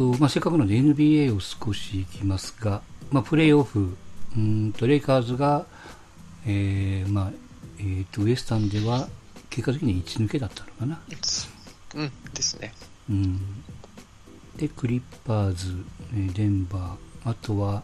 と、まあ、せっかくので NBA を少しいきますが、まあ、プレーオフ、うんとレイカーズが、えーまあえー、とウエスタンでは結果的に1抜けだったのかな。うん、ですね。うん、で、クリッパーズ、えーデンバー、あとは、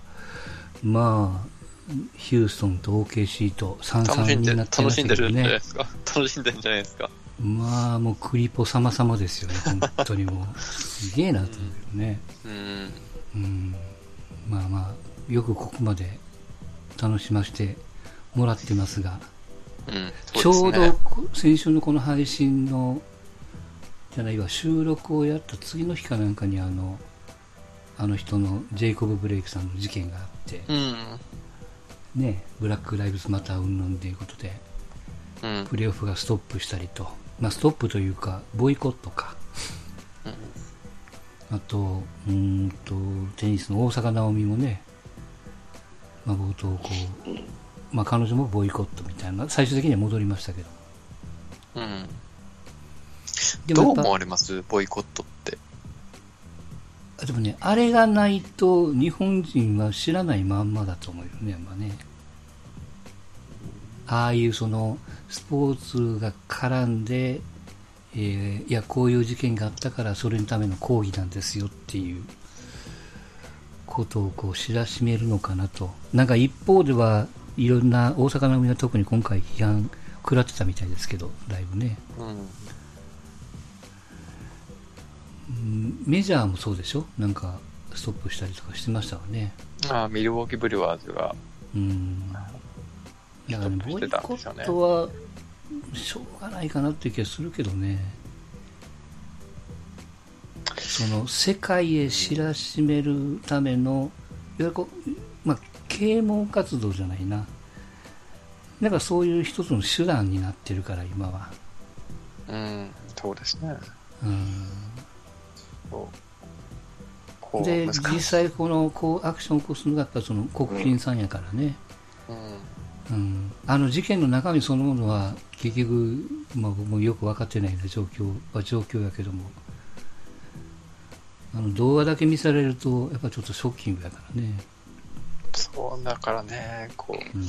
まあ、ヒューストンと OKC と3-3楽しんで、になってま楽しんでるんじゃないで。すか。楽しんでるんじゃないですか。まあ、もうクリポ様々ですよね、本当にもう。すげえなと思うけどね。うん。うん。まあまあ、よくここまで楽しませてもらってますが、うん。ちょうど先週のこの配信の、じゃないわ、収録をやった次の日かなんかにあの、あの人のジェイコブ・ブレイクさんの事件があって、うん。ね、ブラック・ライブズ・マター云々ということで、うん。プレーオフがストップしたりと、まあ、ストップというか、ボイコットか、あと、うーんと、テニスの大坂なおみもね、まあ、冒頭こう、まあ、彼女もボイコットみたいな、最終的には戻りましたけど。うん。でもどう思われます？ボイコットって。あでもね、あれがないと日本人は知らないまんまだと思うよね、やっぱね。ああいうそのスポーツが絡んで、えーいや、こういう事件があったからそれのための抗議なんですよっていうことをこう知らしめるのかなと。なんか一方ではいろんな大阪なおみは特に今回批判食らってたみたいですけど、だいぶね。うん。うんメジャーもそうでしょ？なんかストップしたりとかしてましたわね。ああ、ミルウォーキーブリュワーズが。うん。だからね、ボイコットは、しょうがないかなっていう気がするけどね。その、世界へ知らしめるための、いわゆるこう、まあ、啓蒙活動じゃないな。なんかそういう一つの手段になってるから、今は。うん。そうですね。うん。で、実際この、こう、アクションを起こすのがやっぱその国賓さんやからね。うん。うん、あの事件の中身そのものは結局、まあ、僕もよく分かってないような状況は状況やけども。あの動画だけ見せられるとやっぱちょっとショッキングやからね、そう、だからね、こう、うん。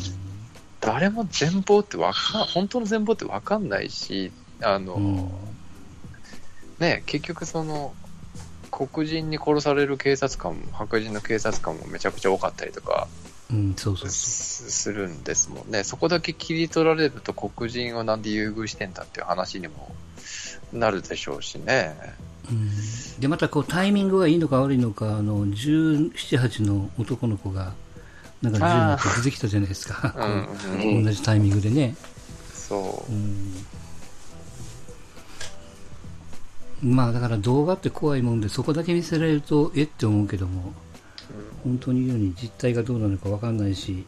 誰も全貌ってわかん、本当の全貌ってわかんないし、あの、うん。ね、結局その、黒人に殺される警察官も、白人の警察官もめちゃくちゃ多かったりとかすするんですもんね。そこだけ切り取られると黒人をなんで優遇してんだっていう話にもなるでしょうしね。う、うん、でまたこうタイミングがいいのか悪いのかあの17、8の男の子がなんか銃持って出てきたじゃないですか、うん同じタイミングでね。そうう。んまあだから動画って怖いもんでそこだけ見せられるとえって思うけども本当に言うように実態がどうなのか分かんないし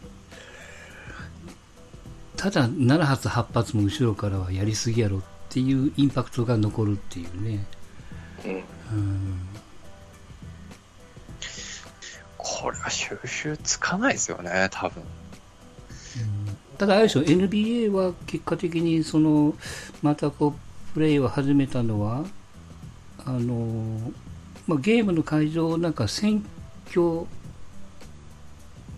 ただ7発8発も後ろからはやりすぎやろっていうインパクトが残るっていうね、うん。うん、これは収集つかないですよね、多分。ただあれでしょ NBA は結果的にそのまたこうプレーを始めたのはあの、まあ、ゲームの会場をなんか選挙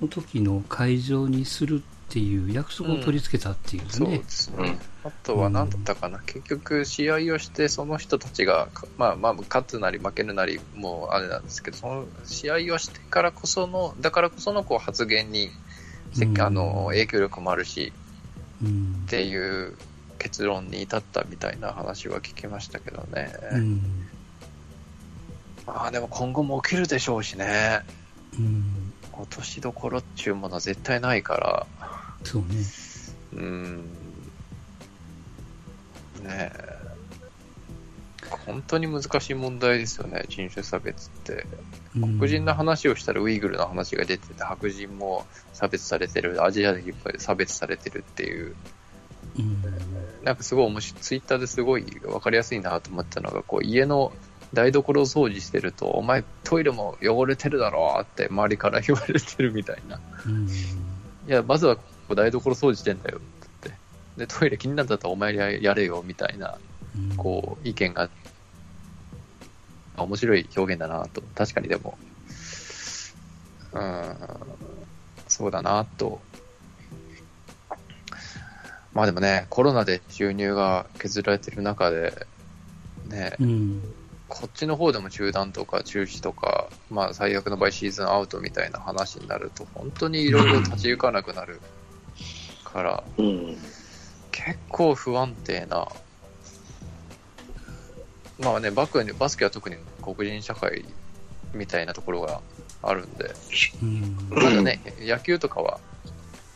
の時の会場にするっていう約束を取り付けたっていうそうねで、す。ねうん。あとは何だったかな、結局、試合をして、その人たちが、かまあまあ、勝つなり負けるなり、もうあれなんですけど、その試合をしてからこその、だからこそのこう発言に、うん。あの影響力もあるしうん。っていう結論に至ったみたいな話は聞きましたけどね。うんまあでも今後も起きるでしょうしね。うん、落としどころっていうものは絶対ないから。そうね、うん。ねえ。本当に難しい問題ですよね、人種差別って。うん黒人の話をしたらウイグルの話が出てて、白人も差別されてる、アジア人も差別されてるっていう、うんなんかすごい面白い、ツイッターですごい分かりやすいなと思ったのが、こう家の台所を掃除してると、お前トイレも汚れてるだろうって周りから言われてるみたいな。うんいや、まずは台所掃除してんだよって言って。で、トイレ気になったらお前ややれよみたいな、うんこう、意見が面白い表現だなと、確かにでも、うん、そうだなと。まあでもね、コロナで収入が削られてる中で、ね、うん。こっちの方でも中断とか中止とか、まあ最悪の場合シーズンアウトみたいな話になると、本当にいろいろ立ち行かなくなるから、うん。結構不安定な、まあね、バックにバスケは特に黒人社会みたいなところがあるんで、うん。まだね、野球とかは、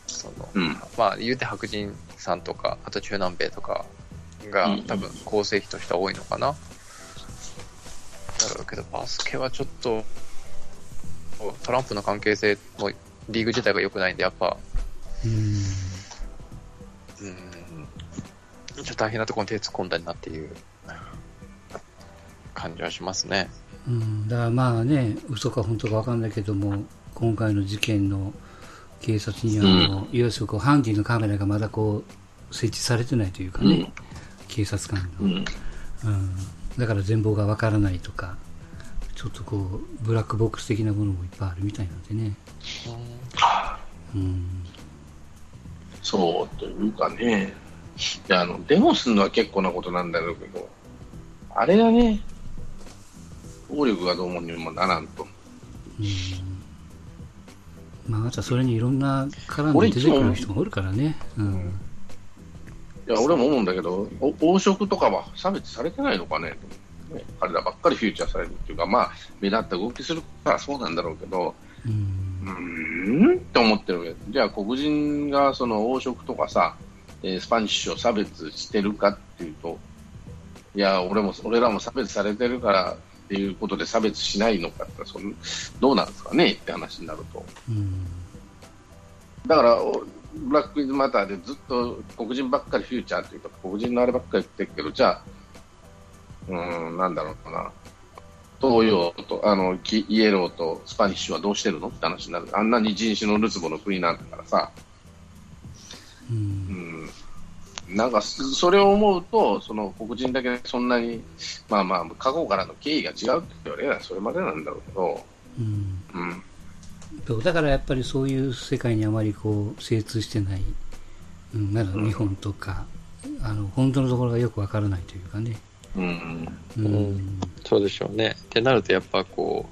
その、うん。まあ言うて白人さんとか、あと中南米とかがうん多分構成比としては多いのかな。だろうけど、バスケはちょっと、トランプの関係性もリーグ自体が良くないんで、やっぱ、うん。うん、ちょっと大変なところに手突っ込んだなっていう感じはしますね。うん、だからまあね、嘘か本当か分かんないけども、今回の事件の警察にはあの、いわゆるこうハンディのカメラがまだこう設置されてないというかね、警察官の、うん。うん、だから全貌が分からないとか、ちょっとこう、ブラックボックス的なものもいっぱいあるみたいなんでね。うん、そうというかね、いやあのデモするのは結構なことなんだろうけど、あれがね、暴力がどうもにもならんと。うん。まあ、あとはそれにいろんな絡んで出てくる人がおるからね。うん。いや、俺も思うんだけど、お黄色とかは差別されてないのかね？ね彼らばっかりフューチャーされるっていうか、まあ、目立った動きするからそうなんだろうけど、うんうーんって思ってるわけじゃあ黒人がその黄色とかさ、えースパニッシュを差別してるかっていうと、いや、俺も、俺らも差別されてるからっていうことで差別しないのかってそんどうなんですかね？って話になると。うん。だから、おブラック・イズ・マターでずっと黒人ばっかりフューチャーっていうか、黒人のあればっかり言ってるけど、じゃあ、うーん、なんだろうな。東洋と、あの、キイエローとスパニッシュはどうしてるのって話になる。あんなに人種のるつぼの国なんだからさ、う。うんん、なんか、そそれを思うと、その黒人だけそんなに、まあまあ、過去からの経緯が違うって言われればそれまでなんだろうけど、うん。うん、だからやっぱりそういう世界にあまりこう精通してない、うん、まだ日本とか、あの本当のところがよくわからないというかね。うん、うん。うんそうでしょうね。ってなると、やっぱこ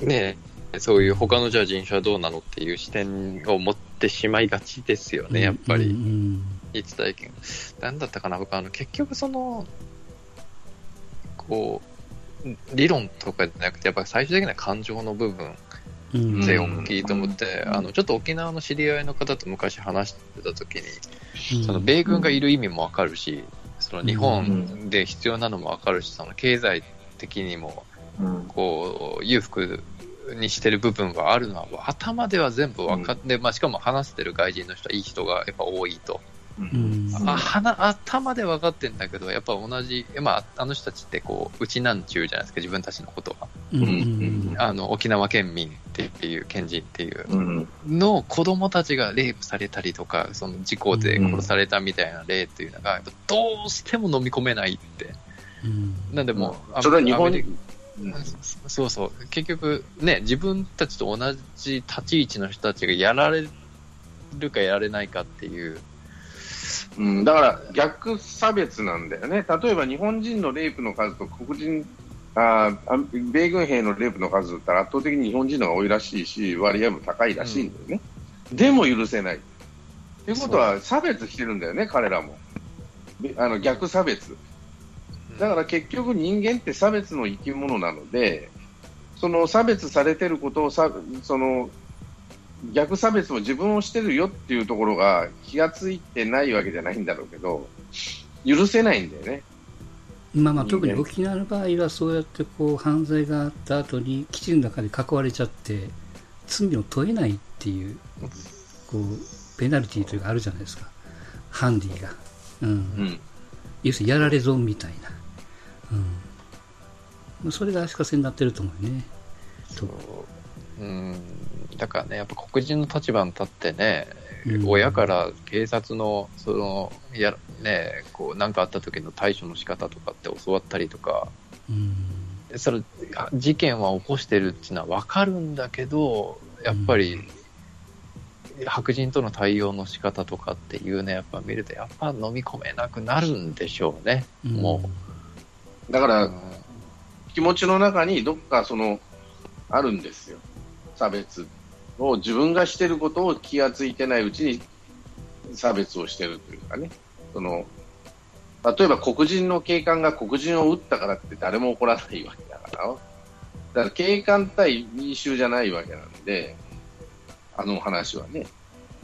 う、ねえそういう他のじゃあ人種はどうなのっていう視点を持ってしまいがちですよね、やっぱうんり。うん一体験。なんだったかな、僕、あの、結局その、こう、理論とかじゃなくて、やっぱり最終的には感情の部分うん。で大きいと思って、あの、ちょっと沖縄の知り合いの方と昔話してた時に、うん。その米軍がいる意味もわかるし、その日本で必要なのもわかるし、その経済的にも、うん、こう、裕福にしてる部分はあるのは、頭では全部分かって、まあしかも話してる外人の人はいい人がやっぱ多いと。うん。あ鼻頭で分かってんだけど、やっぱ同じ、まあ、あの人たちってこう、うちなんちゅうじゃないですか、自分たちのことは。うんうんあの、沖縄県民っていう、県人っていううん、の子供たちがレイプされたりとか、その事故で殺されたみたいな例っていうのが、やっぱどうしても飲み込めないって。うんなんでもう、それは日本うんそうそう。結局、ね、自分たちと同じ立ち位置の人たちがやられるかやられないかっていう。うん、だから逆差別なんだよね、例えば日本人のレイプの数と黒人ああ米軍兵のレイプの数だったら圧倒的に日本人の方が多いらしいし、割合も高いらしいんだよね、でも許せない。ということは差別してるんだよね、彼らも。であの逆差別。だから結局人間って差別の生き物なので、その差別されてることをさ、その逆差別も自分をしてるよっていうところが気がついてないわけじゃないんだろうけど、許せないんだよね。まあまあ特に沖縄の場合はそうやってこう犯罪があった後に基地の中で囲われちゃって罪を問えないっていうこうペナルティーというかあるじゃないですかハンディが、うんうん。要するにやられ損みたいな、うん、まそれが足かせになってると思うよねとうん。だからね、やっぱ黒人の立場に立ってね、うん。親から警察の、その、や、ね、こう、なんかあった時の対処の仕方とかって教わったりとか、うん。そのあ事件は起こしてるっていうのは分かるんだけど、やっぱり、白人との対応の仕方とかっていうね、やっぱ見ると、やっぱ飲み込めなくなるんでしょうね、もう。だからうん気持ちの中にどっかその、あるんですよ。差別を自分がしてることを気がついてないうちに差別をしてるというかね。その、例えば黒人の警官が黒人を撃ったからって誰も怒らないわけだから。だから警官対民衆じゃないわけなんで、あの話はね。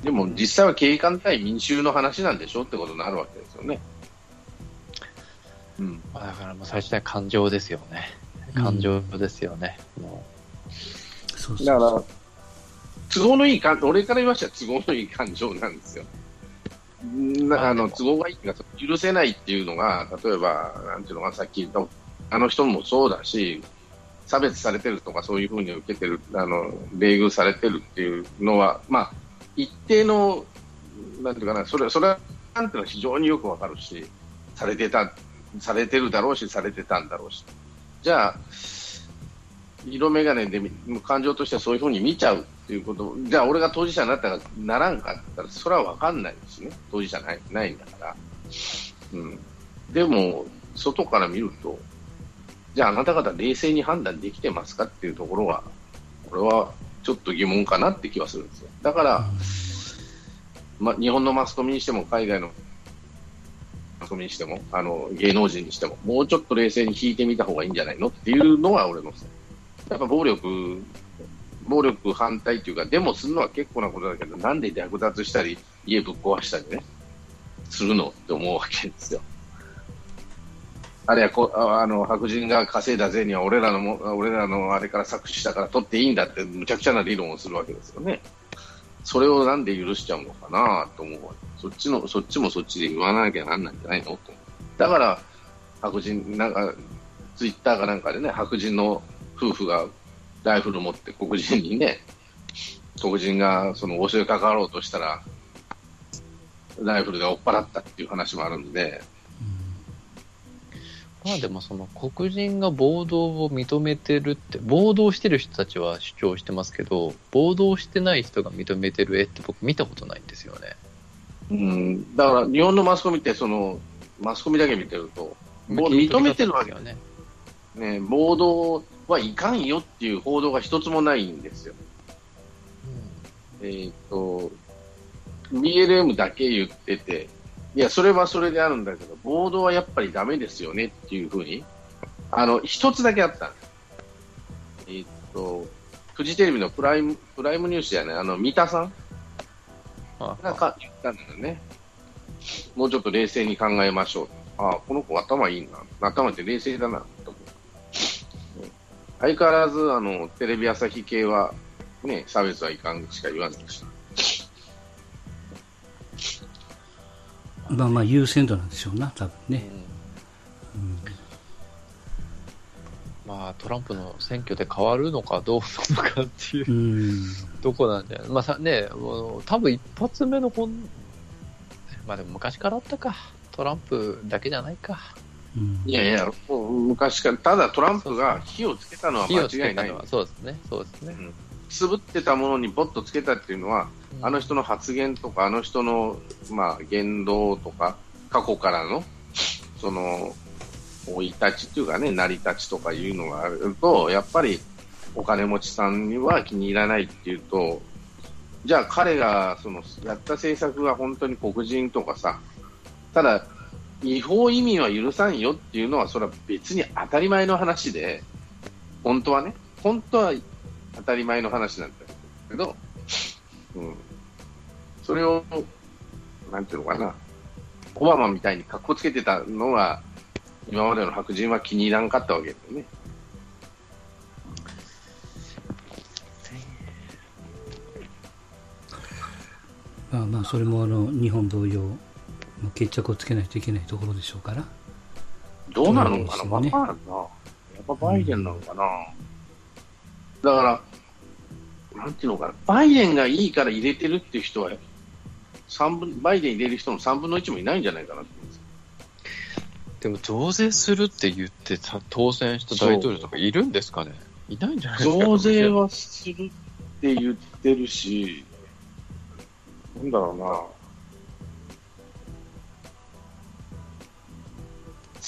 でも実際は警官対民衆の話なんでしょってことになるわけですよね。うん。まあだからもう最初は感情ですよね。感情ですよね。もそうそうだから、都合のいい感、俺から言わせたら都合のいい感情なんですよ。なあの、都合がいいが許せないっていうのが、例えば、なんていうのかな、さっき言った、あの人もそうだし、差別されてるとか、そういうふうに受けてる、あの、冷遇されてるっていうのは、まあ、一定の、なんていうかな、それ、それは、なんていうのは非常によくわかるし、されてた、されてるだろうし、されてたんだろうし。じゃあ、色眼鏡で感情としてはそういうふうに見ちゃうっていうこと、じゃあ俺が当事者になったらならんかって言ったら、それは分かんないですね、当事者ないないんだから。うん、でも、外から見ると、じゃああなた方冷静に判断できてますかっていうところは、これはちょっと疑問かなって気はするんですよ。だから、ま、日本のマスコミにしても海外のマスコミにしてもあの芸能人にしてももうちょっと冷静に聞いてみた方がいいんじゃないのっていうのは俺のやっぱ暴力暴力反対っていうかデモするのは結構なことだけどなんで略奪したり家ぶっ壊したりねするのって思うわけですよ。あるいはこあの白人が稼いだ税には俺らのも俺らのあれから搾取したから取っていいんだってむちゃくちゃな理論をするわけですよね。それをなんで許しちゃうのかなと思うわけそっちのそっちもそっちで言わなきゃなんないんじゃないのと思うだから白人なんかツイッターかなんかでね白人の夫婦がライフル持って黒人にね黒人がその襲いかかろうとしたらライフルで追っ払ったっていう話もあるんで、まあでもその黒人が暴動を認めてるって、暴動してる人たちは主張してますけど、暴動してない人が認めてる絵って僕見たことないんですよね。うん、だから日本のマスコミってそのマスコミだけ見てるともう認めてるわけよね。ね、暴動はいかんよっていう報道が一つもないんですよ。えーっと、BLM だけ言ってて、いや、それはそれであるんだけど、暴動はやっぱりダメですよねっていうふうに、あの、一つだけあったんです。えーっと、フジテレビのプライム、プライムニュースやね、あの、三田さんあがか言ったんだよね。もうちょっと冷静に考えましょう。ああ、この子頭いいな。頭って冷静だな、相変わらず、あの、テレビ朝日系は、ね、差別はいかんしか言わないし。まあまあ優先度なんでしょうな、多分ね。うんまあトランプの選挙で変わるのかどうなのかっていううん。とこなんじゃないまあさね、もう多分一発目の本、まあでも昔からあったか。トランプだけじゃないか。うん。いやいや、もう昔から、ただトランプが火をつけたのは間違いない。そうですね。そうですね。うん。くすぶってたものにボッとつけたっていうのは、あの人の発言とか、あの人の、まあ、言動とか、過去からの、その、生い立ちっていうかね、成り立ちとかいうのがあると、やっぱり、お金持ちさんには気に入らないっていうと、じゃあ彼が、その、やった政策が本当に黒人とかさ、ただ、違法移民は許さんよっていうのは、それは別に当たり前の話で、本当はね、本当は当たり前の話なんだけど、うん、それを、なんていうのかな、オバマみたいに格好つけてたのが、今までの白人は気に入らんかったわけだよね。まあまあ、それもあの日本同様、決着をつけないといけないところでしょうから。どうなるのかな、からんな。やっぱバイデンなのかな。だから、なんていうのかな、バイデンがいいから入れてるっていう人は、三分バイデン入れる人の3分の1もいないんじゃないかなでも増税するって言ってさ当選した大統領とかいるんですかね？いないんじゃないですか？増税はするって言ってるし、なんだろうな。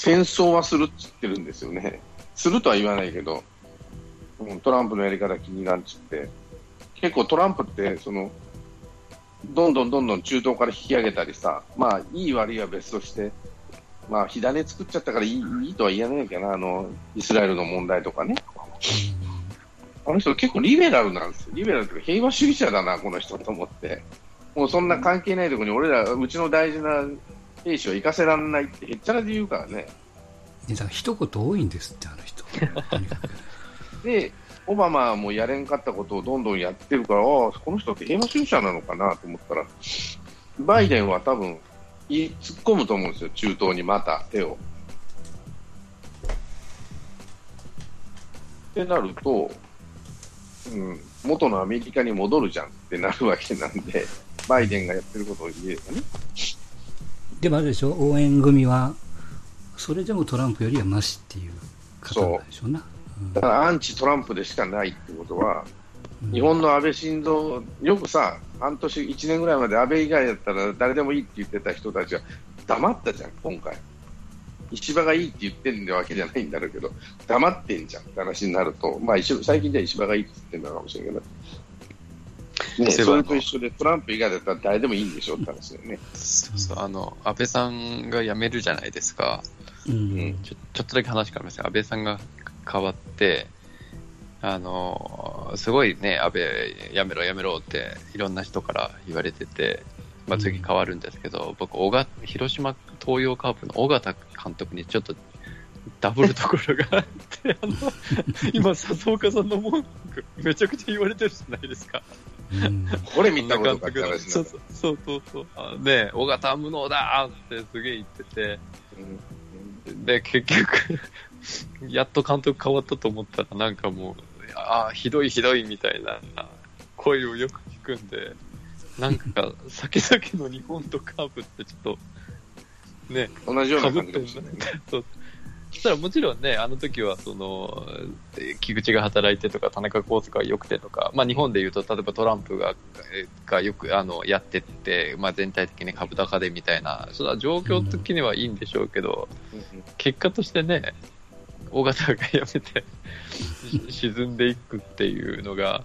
戦争はするって言ってるんですよね。するとは言わないけど、トランプのやり方気になるっつって。結構トランプって、その、どんどんどんどん中東から引き上げたりさ、まあ、いい悪いは別として、まあ、火種作っちゃったからいいいいとは言えないけどな、あの、イスラエルの問題とかね。あの人結構リベラルなんですよ。リベラルというか平和主義者だな、この人と思って。もうそんな関係ないところに俺ら、うちの大事な兵士を行かせられないってへっちゃらで言うからね。ねだから一言多いんですって、あの人。で、オバマもやれんかったことをどんどんやってるから、ああ、この人って平和主義者なのかなと思ったら、バイデンは多分、い突っ込むと思うんですよ、中東にまた手を。ってなると、うん、元のアメリカに戻るじゃんってなるわけなんで、バイデンがやってることを言えばね。でもあれでしょ、応援組は、それでもトランプよりはマシっていう方なんでしょうな。だからアンチトランプでしかないってことは、うん日本の安倍晋三、よくさ、半年、1年ぐらいまで安倍以外だったら誰でもいいって言ってた人たちは黙ったじゃん、今回。石破がいいって言ってるわけじゃないんだろうけど、黙ってんじゃんって話になると、まあ、最近では石破がいいって言ってるのかもしれないけど、ね、それと。一緒でトランプ以外だったら誰でもいいんでしょって話だよね。そうそうあの安倍さんが辞めるじゃないですか、うん。ちょちょっとだけ話変わります安倍さんが変わって、あのすごいね、安倍、やめろ、やめろっていろんな人から言われてて、まあ、次変わるんですけど、僕小が、広島東洋カープの尾形監督にちょっとダブるところがあって、あの 今、笹岡さんの文句、めちゃくちゃ言われてるじゃないですか。うん。これ見たことかって話になそうるそうそうそう。尾形は無能だってすげえ言ってて、で、結局、やっと監督変わったと思ったら、なんかもう、ああ、ひどいひどいみたいな声をよく聞くんで、なんか、先々の日本とカープってちょっと、ね、うん同じようなかぶってる感じかもしれないね。そうそしたらもちろんね、あの時はその、え菊池が働いてとか、田中康介が良くてとか、まあ日本で言うと、例えばトランプが、えがよくあのやってって、まあ全体的に株高でみたいな、それは状況的にはいいんでしょうけど、結果としてね、尾形が辞めて し沈んでいくっていうのが、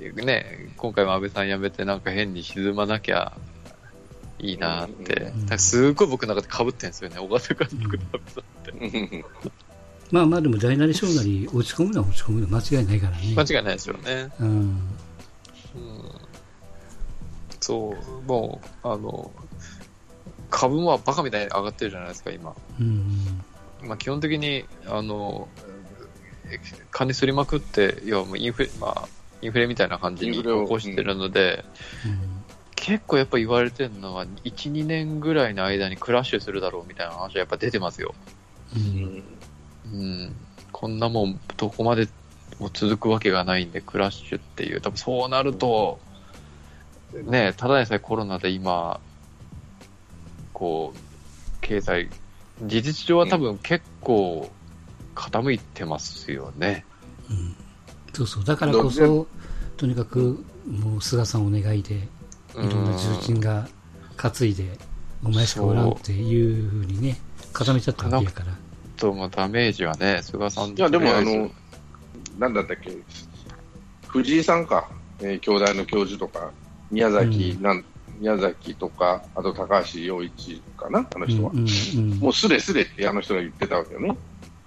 ね、今回も安倍さん辞めてなんか変に沈まなきゃいいなって、うんすごい僕の中で被ってんですよね、尾形監督と安倍さんって。うんまあまあでも大なり小なり落ち込むのは落ち込むのは間違いないからね。間違いないですよね。うん。うん、そう、もう、あの、株もバカみたいに上がってるじゃないですか、今。うん。まあ、基本的に、あの、え金すりまくって、要はもうインフレ、まあ、インフレみたいな感じに起こしてるので、結構やっぱ言われてるのは、1、2年ぐらいの間にクラッシュするだろうみたいな話はやっぱ出てますよ。うん。うん。こんなもん、どこまでも続くわけがないんで、クラッシュっていう。多分そうなると、ね、ただでさえコロナで今、こう、経済、事実上は多分結構傾いてますよね。うん。そうそう。だからこそ、とにかく、もう菅さんお願いで、いろんな重鎮が担いで、お前しかおらんっていうふうにね、固めちゃったわけやから。と、まあ、ダメージはね、菅さんいや、でもあの、なんだったっけ、藤井さんか、えー京大の教授とか、宮崎、うんなん宮崎とか、あと高橋洋一かな、あの人は。うんうんうんもうすれすれってあの人が言ってたわけよね。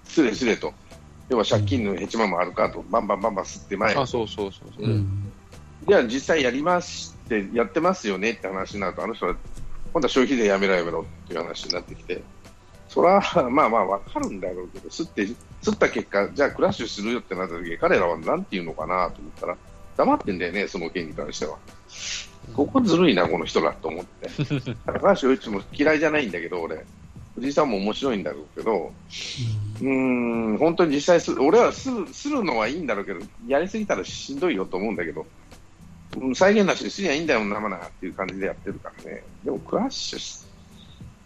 すれすれと。要は借金のヘチマもあるかと、バンバンバンバン吸って前。あ、そうそうそうそう。うんじゃあ実際やりまして、やってますよねって話になると、あの人は、今度は消費税やめろやめろっていう話になってきて、それはまあまあわかるんだろうけど、吸って、吸った結果、じゃあクラッシュするよってなった時、彼らは何て言うのかなと思ったら、黙ってんだよね、その件に関しては。ここずるいな、この人らと思って。高橋洋一も嫌いじゃないんだけど、俺。藤井さんも面白いんだろうけど、うん、本当に実際す、俺はするするのはいいんだろうけど、やりすぎたらしんどいよと思うんだけど、再現なしにすりゃいいんだよ、なまなっていう感じでやってるからね。でもクラッシュし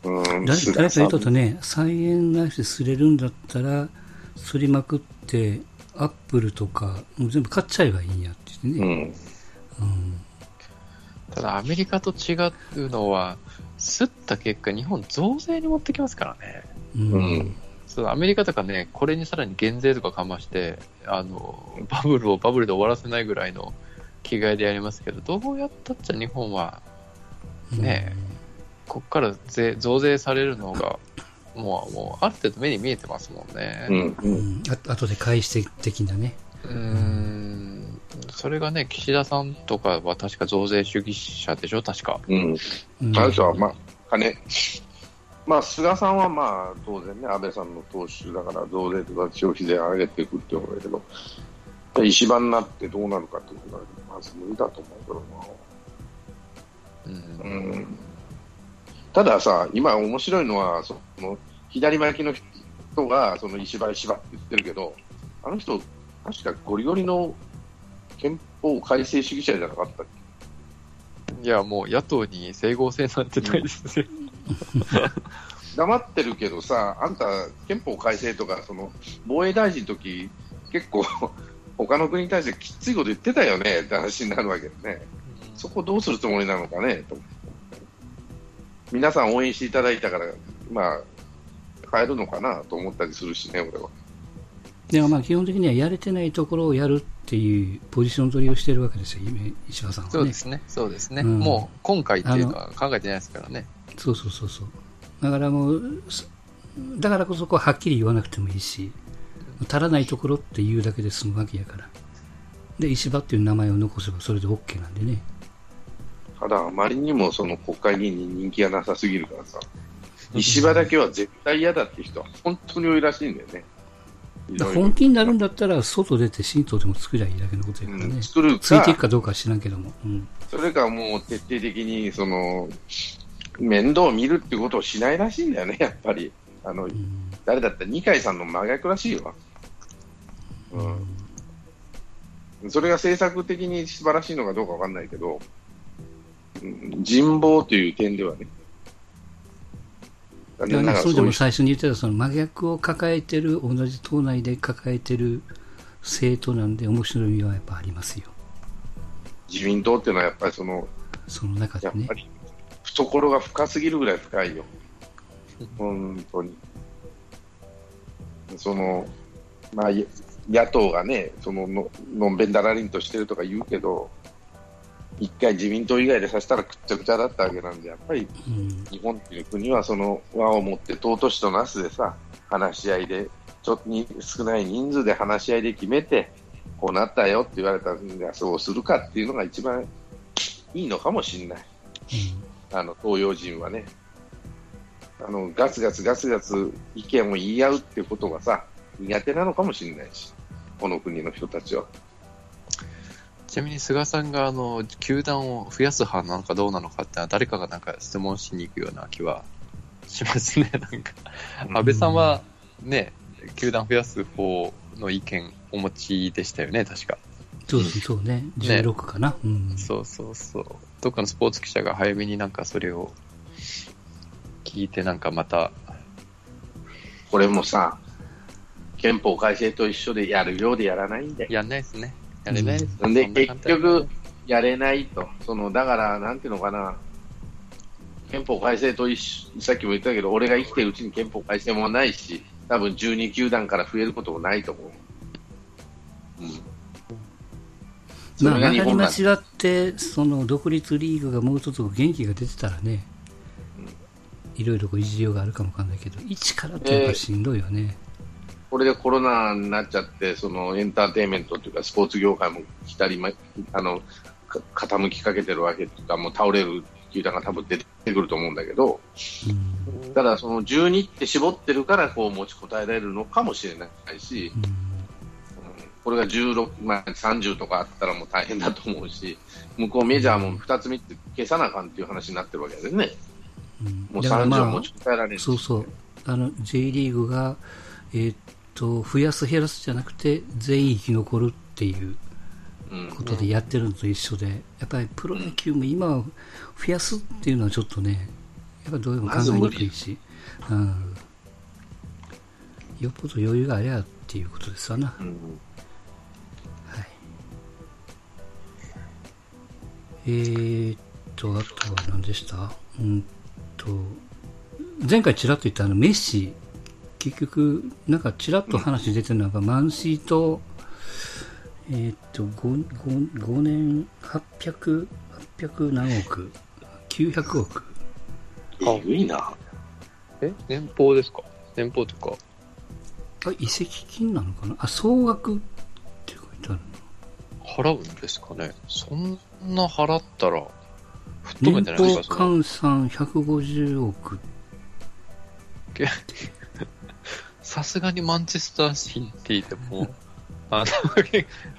うん、誰誰か言うととね、3円ないしすれるんだったら、すりまくって、アップルとか、もう全部買っちゃえばいいんやって言ってね。うん。うん。ただアメリカと違うのは、吸った結果、日本増税に持ってきますからね。うん。うんそうアメリカとかね、これにさらに減税とかかまして、あのバブルをバブルで終わらせないぐらいの気概でやりますけど、どうやったっちゃ日本は、ねここから税増税されるのが、もう、もうある程度目に見えてますもんね。うん。ううん。ん。あ後で返して的なね。うーんそれがね、岸田さんとかは確か増税主義者でしょ、確か。うん。うん。あの人は、まあ、金。まあ、菅さんはまあ、当然ね、安倍さんの党首だから、増税とか消費税上げていくって思うけど、石破になってどうなるかってことだけど、まず無理だと思うけどな。うんうんたださ、今面白いのは、その左巻きの人がその石破石破って言ってるけど、あの人、確かゴリゴリの憲法改正主義者じゃなかったっいや、もう野党に整合性なんてないですよ。け？黙ってるけどさ、あんた、憲法改正とか、その防衛大臣の時結構、他の国に対してきついこと言ってたよねって話になるわけでね、そこどうするつもりなのかねと。皆さん応援していただいたから、まあ、変えるのかなと思ったりするしね、俺は。でもまあ基本的にはやれてないところをやるっていうポジション取りをしてるわけですよ、今石破さんはね。そうですね、そうですね。うんもう今回っていうのは考えてないですからね。そうそうそうそう。だからもう、すだからこそこうはっきり言わなくてもいいし、足らないところって言うだけで済むわけやから。で、石破っていう名前を残せばそれで OK なんでね。ただ、あまりにもその国会議員に人気がなさすぎるからさ、石破だけは絶対嫌だって人は本当に多いらしいんだよね。本気になるんだったら、外出て新党でも作りゃいいだけのことやからね。うん作るついていくか、かどうかは知らんけども。うん。それかもう徹底的にその面倒を見るってことをしないらしいんだよね、やっぱり。あのうん誰だったら二階さんの真逆らしいよ。うん、それが政策的に素晴らしいのかどうかわかんないけど、うん、人望という点ではね。残だかそうでも最初に言ってたその真逆を抱えてる、同じ党内で抱えてる政党なんで面白みはやっぱありますよ。自民党っていうのはやっぱりその、その中でねやっぱ。り懐が深すぎるぐらい深いよ。本当に。その、まあ、や野党がね、そのの、のんべんだらりんとしてるとか言うけど、一回自民党以外でさせたらくっちゃくちゃだったわけなんで、やっぱりうん。日本っていう国はその和を持って尊しとなすでさ、話し合いで、ちょっとに少ない人数で話し合いで決めて、こうなったよって言われたんで、そうするかっていうのが一番いいのかもしれない。あの、東洋人はね。あの、ガツガツガツガツ意見を言い合うってことがさ、苦手なのかもしれないし、この国の人たちは。ちなみに菅さんがあの球団を増やす派なのかどうなのかってのは誰かがなんか質問しに行くような気はしますね。なんか安倍さんはね、球団増やす方の意見お持ちでしたよね、確か。そうそうね。16かな。うん。そうそうそう。どっかのスポーツ記者が早めになんかそれを聞いてなんかまた、これもさ、憲法改正と一緒でやるようでやらないんで。やんないですね。やれないですね。なんで結局、やれないと。その、だから、なんていうのかな。憲法改正と一緒、さっきも言ったけど、俺が生きてるうちに憲法改正もないし、多分12球団から増えることもないと思う。うん。そまあ、曲がり間違って、その独立リーグがもう一つ元気が出てたらね、いろいろこういじりようがあるかもわかんないけど、一からってやっぱしんどいよね。これでコロナになっちゃって、そのエンターテインメントというか、スポーツ業界も来たり、まあの、か傾きかけてるわけとか、もう倒れる球団が多分出てくると思うんだけど、うん。ただその12って絞ってるからこう持ちこたえられるのかもしれないし、これが16、まあ、30とかあったらもう大変だと思うし、向こうメジャーも2つ3つ消さなあかんっていう話になってるわけですね。うんもうだから30はまあ持ちこたえられる。そうそう。あの、J リーグが、えーっと、増やす減らすじゃなくて、全員生き残るっていううんことでやってるのと一緒で、やっぱりプロ野球も今は増やすっていうのはちょっとね、やっぱどうでも考えにくいし、うん。よっぽど余裕がありゃっていうことですわな。うん。はい。えーっと、あとは何でした？うんと、前回ちらっと言ったあのメッシ、結局、なんかちらっと話出てるのが、マンシーと、えーっと5、5, 5年800、800何億、900億。えぐいな。え？年俸ですか？年俸とか。あ、移籍金なのかな？あ、総額って書いてある払うんですかね？そんな払ったら、吹っ飛の。べてない年俸ですかその換算150億。さすがにマンチェスターシティでも、あの、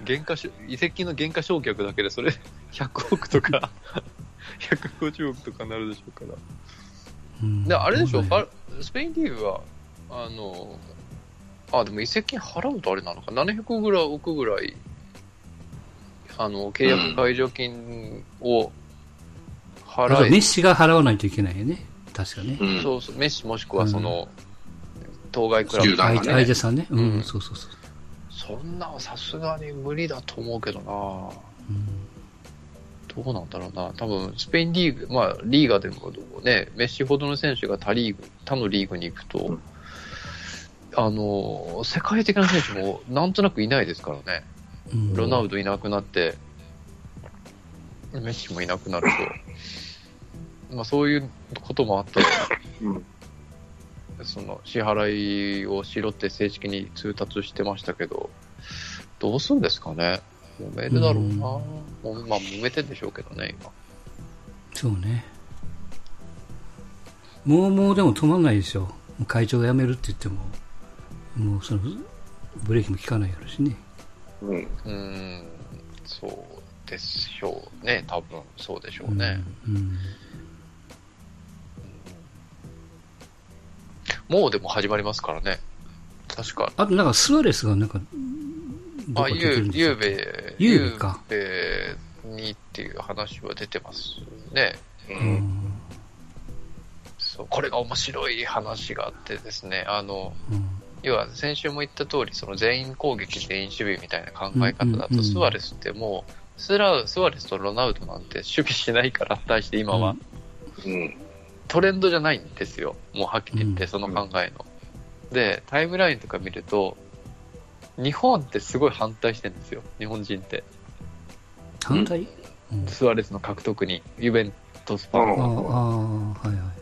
原価し移籍の原価償却だけでそれ100億とか、150億とかなるでしょうから。うんで、あれでしょ、どうスペインリーグは、あの、あ、でも移籍金払うとあれなのか、700ぐらい億ぐらい、あの、契約解除金を払え、メッシが払わないといけないよね。確かね。うん。そうそう、メッシもしくはその、当該クラブ。ね。相手さんね。うん、うん。そうそうそう。そんなんはさすがに無理だと思うけどな。うん。どうなんだろうな。多分スペインリーグ、まあ、リーガでもね、メッシほどの選手が他リーグ、他のリーグに行くと、うん。あの、世界的な選手もなんとなくいないですからね。うん。ロナウドいなくなって、メッシもいなくなると、まあそういうこともあって、うん。その支払いをしろって正式に通達してましたけど、どうするんですかね？揉めるだろうな。うまあ揉めてんでしょうけどね、今。そうね。もうもうでも止まんないでしょ。もう会長が辞めるって言っても、もうその、ブレーキも効かないやろしね。うん。うーん、そうでしょうね。多分そうでしょうね。うん。うんもうでも始まりますからね。確か。あとなんかスアレスがなんか、あ、か出てるゆう、ゆんですようべ、ゆうべかゆうべにっていう話は出てますね。う。うんん。そう、これが面白い話があってですね、あの、うん要は先週も言った通り、その全員攻撃、全員守備みたいな考え方だと、うんうんうんスアレスってもう、スラスアレスとロナウドなんて守備しないから、対して今は、うん。トレンドじゃないんですよ。もうはっきり言って、うんその考えの。で、タイムラインとか見ると、日本ってすごい反対してるんですよ。日本人って。反対？うんスアレスの獲得に、ユベントスファンあはいは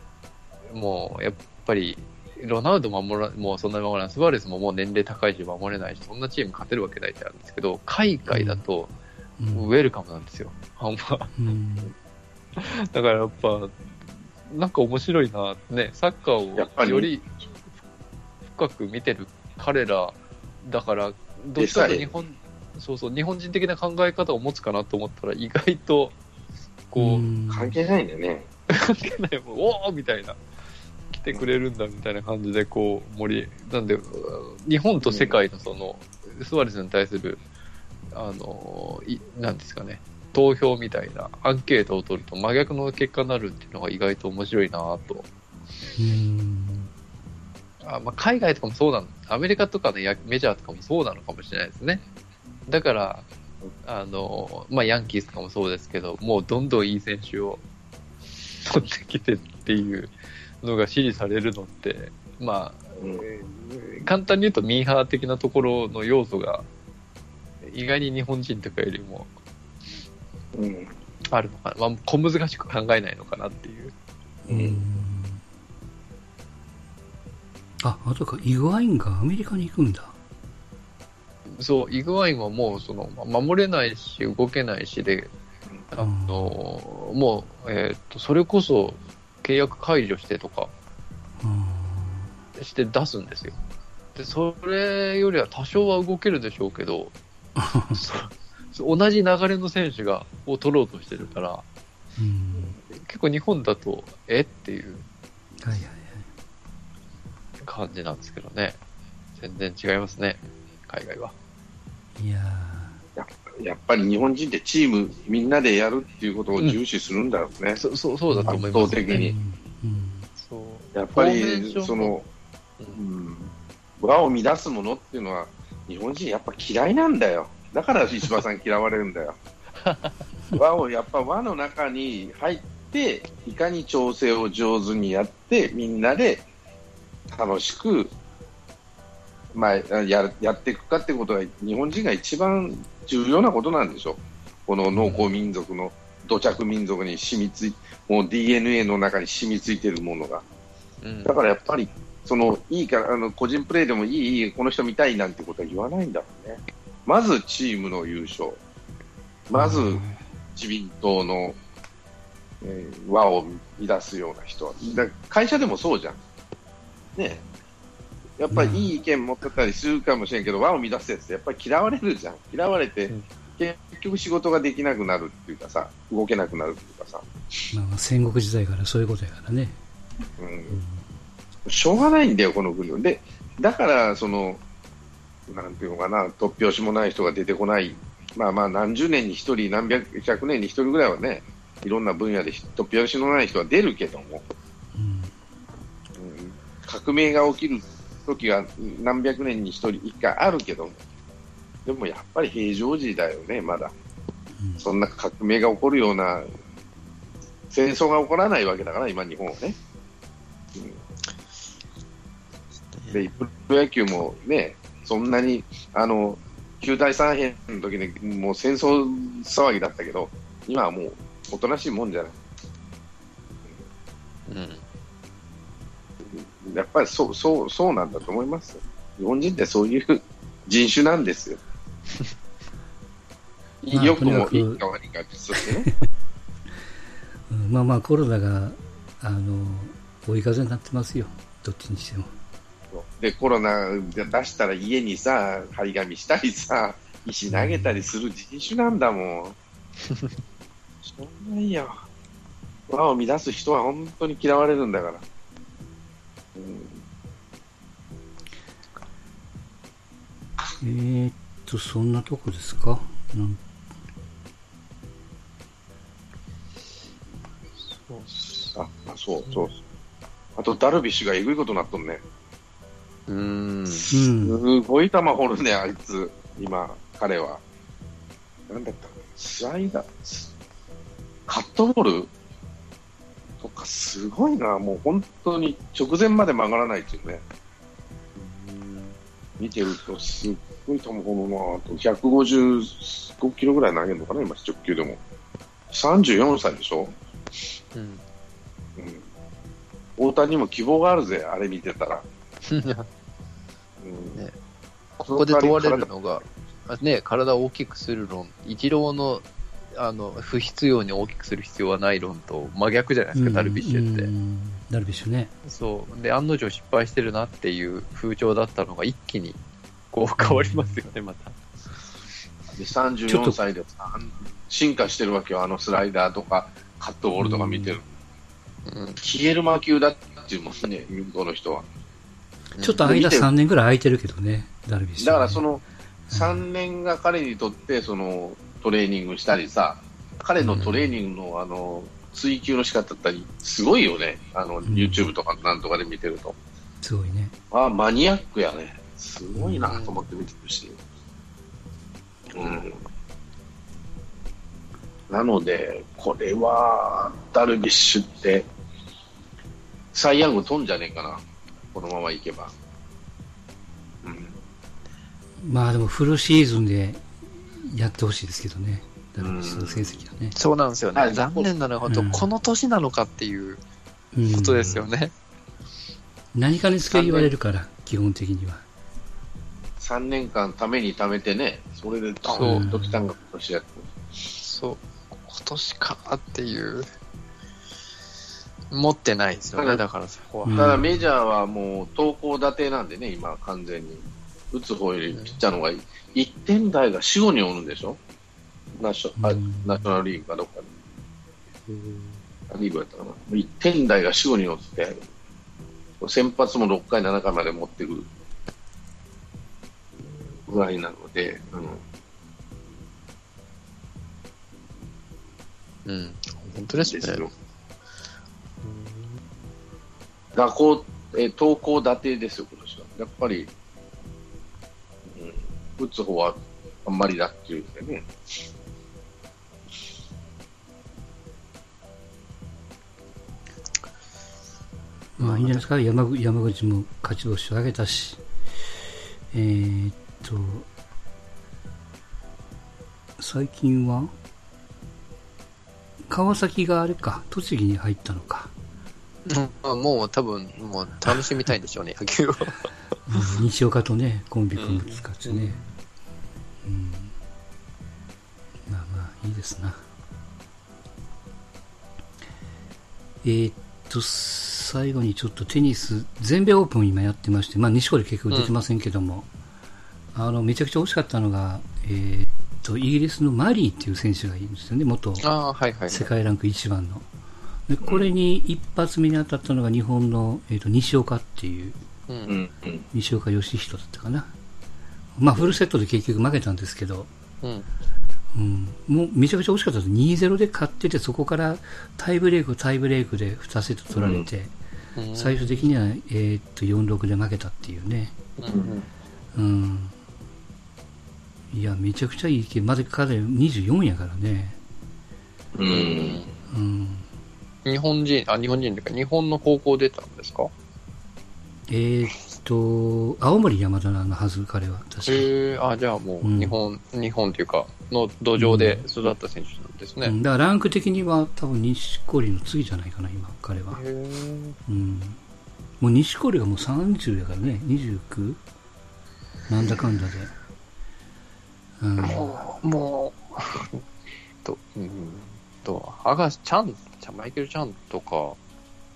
い。もう、やっぱり、ロナウド守ら、もうそんなに守らない。スアレスももう年齢高いし守れないし、そんなチーム勝てるわけないってあるんですけど、海外だと、うんウェルカムなんですよ。ほんま。うん だからやっぱ、なんか面白いな、ね、サッカやっぱり。ーをより深く見てる彼らだから、どっちかというと日本、そうそう、日本人的な考え方を持つかなと思ったら、意外と、こう、ん。関係ないんだよね。関係ない、もうおーみたいな、来てくれるんだみたいな感じで、こう、盛り、なんで、日本と世界のその、スワレスに対する、あの、いなんですかね、投票みたいなアンケートを取ると真逆の結果になるっていうのが意外と面白いなと。うんあまあ、海外とかもそうなの、アメリカとかのやメジャーとかもそうなのかもしれないですね。だから、あの、まあ、ヤンキースとかもそうですけど、もうどんどんいい選手を取ってきてっていうのが支持されるのって、まあ、うん簡単に言うとミーハー的なところの要素が、意外に日本人とかよりもうん。あるのかな。まあ、小難しく考えないのかなっていう。うんあ、あとか、イグワインがアメリカに行くんだ。そう、イグワインはもう、その、ま守れないし、動けないしで、あの、もう、えーっと、それこそ、契約解除してとかうんして出すんですよ。で、それよりは多少は動けるでしょうけど、同じ流れの選手が、を取ろうとしてるから、うん。結構日本だと、えっていう感じなんですけどね。全然違いますね、海外は。い。いややっぱり日本人ってチームみんなでやるっていうことを重視するんだろうね。そそうそうだと思います、圧倒的に。ーうん。う。んやっぱりその、うん、和を乱すものっていうのは日本人やっぱ嫌いなんだよだから石破さん嫌われるんだよ。和をやっぱ和の中に入っていかに調整を上手にやってみんなで楽しく、まあ、ややっていくかってことが日本人が一番重要なことなんでしょこの農耕民族の土着民族に染みついもう DNA の中に染みついているものが。うん。だからやっぱり、そのいいかあの個人プレーでもいい、いい、この人見たいなんてことは言わないんだろうね。まずチームの優勝、まず自民党の、えー輪を乱すような人、だ会社でもそうじゃん。ねやっぱりいい意見持ってたりするかもしれんけど、輪を乱すやつってやっぱり嫌われるじゃん。嫌われて、うん結局仕事ができなくなるっていうかさ、動けなくなるっていうかさ、まあまあ戦国時代からそういうことやからね。うん、しょうがないんだよ、この国は。で、だから、その、なんていうのかな、突拍子もない人が出てこない。まあまあ、何十年に一人、何百、百年に一人ぐらいはね、いろんな分野で突拍子のない人は出るけども、うんうん、革命が起きる時が何百年に一人、一回あるけども、でもやっぱり平常時だよね、まだ。うんそんな革命が起こるような戦争が起こらないわけだから、今、日本はね。うん、でプロ野球もね、そんなにあの球体三変の時にもう戦争騒ぎだったけど、今はもうおとなしいもんじゃない。うん。やっぱりそうそうそうなんだと思いますよ。日本人ってそういう人種なんですよ。まあよくもいいか悪いか別としてね。うんまあまあコロナが、あの、追い風になってますよ。どっちにしても。で、コロナで出したら家にさ、張り紙したりさ、石投げたりする人種なんだもん。しょうがないよ。輪を乱す人は本当に嫌われるんだから。うんえーっと、そんなとこですか？なんそうっすあ、あそうそう。あと、ダルビッシュがえぐいことになっとんね。うーん。うん。すごい球掘るね、あいつ。今、彼は。なんだったかなスライダー、カットボール？とか、すごいな。もう本当に直前まで曲がらないっていうね。見てると、すっごい球掘るなと。155キロぐらい投げるのかな、今、直球でも。34歳でしょ？うん。うん。大谷にも希望があるぜ、あれ見てたら。うんねここで問われるのが、あね、体を大きくする論、一郎の、あの、不必要に大きくする必要はない論と真逆じゃないですか、ダルビッシュって。うんダルビッシュね。そう。で、案の定失敗してるなっていう風潮だったのが一気に、こう変わりますよね、また。でちょっ34と歳でさ進化してるわけよ、あのスライダーとかカットボールとか見てる、うん。消える魔球だっていうもんね、向こうの人は。ちょっと間3年ぐらい空いてるけどね、ダルビッシュ、だからそ、の3年が彼にとってそのトレーニングしたりさ、彼のトレーニングのあの追求の仕方だったり、すごいよね、あのん YouTube とかなんとかで見てると。すごいね。ああ、マニアックやね。すごいなと思って見てるし。うん。なので、これは、ダルビッシュって、サイ・ヤング飛んじゃねえかな。このままいけば。うん。まあでもフルシーズンでやってほしいですけどね。ダルビッシュの成績はね。そうなんですよね。はい残念なのは本当、うんこの年なのかっていううんことですよね。何かにつけ言われるから、基本的には。3年間ために貯めてね、それでドそうーンと来たんが今年やって。そう。今年かっていう、持ってないですよね、だからそこは。うんただメジャーはもう投稿立てなんでね、今完全に。打つ方よりピッチャーの方が1点台が4、5人おるんでしょ？ナショあうんナショナルリーグかどっかで。リーグやったかな？1点台が4、5人おって、先発も6回、7回まで持ってくるぐらいなので、うん、うん。本当ですね。ですよ。打校、えー投稿立てですよ、今年は。やっぱり、うん、打つ方はあんまりだっていうんでね。まあいいんじゃないですか、山口山口も勝ち星を上げたし、えーっと、最近は、川崎があれか、栃木に入ったのか、もう多分、もう楽しみたいんでしょうね、野球を。うん西岡とね、コンビ組む使ってね、うんまあまあ、いいですな。えーっと、最後にちょっとテニス、全米オープン今やってまして、まあ、西堀結局出てませんけども、あの、めちゃくちゃ惜しかったのが、えーっと、イギリスのマリーっていう選手がいるんですよね、元。世界ランク1番の。で、これに一発目に当たったのが日本の、えーっと、西岡っていう、う。うんん、うん。西岡義人だったかな。まあ、フルセットで結局負けたんですけど、うん。うん、もうめちゃくちゃ惜しかったです。2-0で勝ってて、そこからタイブレーク、タイブレークで2セット取られて、うん最終的には、えーっと4-6で負けたっていうね。うんうん。いや、めちゃくちゃいいゲーム。まだ彼24やからね。う。うんんうん。日本人、あ、日本人というか、日本の高校出たんですか？えーっと、青森山田のはず、彼は。確かへえあ、じゃあもう、うん日本、日本というか、の土壌で育った選手なんですね。うん、だからランク的には多分西堀の次じゃないかな、今、彼は。うん。もう西堀がもう30やからね、29? なんだかんだで。うん。もう、もう、と、うん、と、アガス、チャン、チャマイケル・チャンとかっ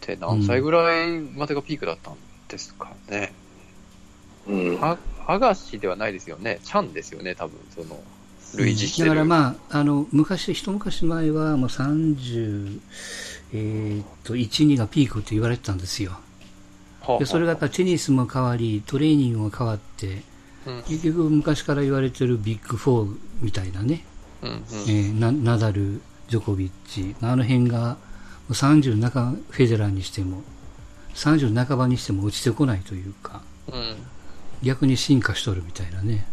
て何歳ぐらいまでがピークだったんですかね。うん。あアガシではないですよね。チャンですよね、多分、その、類似してる。だからまあ、あの、昔、一昔前はもう30、えーっと、1、2がピークって言われてたんですよ。はあで、それがやっぱテニスも変わり、トレーニングも変わって、うん結局昔から言われてるビッグフォーみたいなね、うんうんえーナナダル、ジョコビッチ、あの辺がもう30中、フェデラーにしても、30半ばにしても落ちてこないというか、うん逆に進化しとるみたいなね。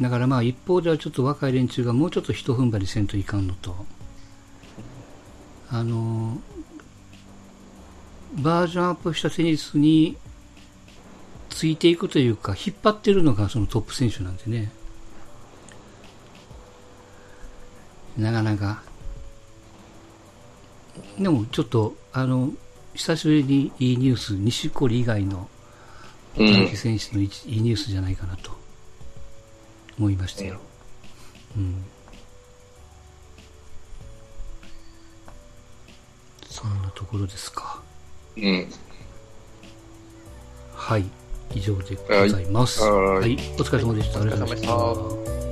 だからまあ一方ではちょっと若い連中がもうちょっと一踏ん張りせんといかんのと、あの、バージョンアップしたテニスについていくというか、引っ張ってるのがそのトップ選手なんでね。なかなか。でもちょっと、あの、久しぶりにいいニュース、西堀以外のうん短期。選手のいいニュースじゃないかなと思いましたよ。うん。そんなところですか。うん。はい。以上でございます。はいはい。お疲れ様でした。ありがとうございました。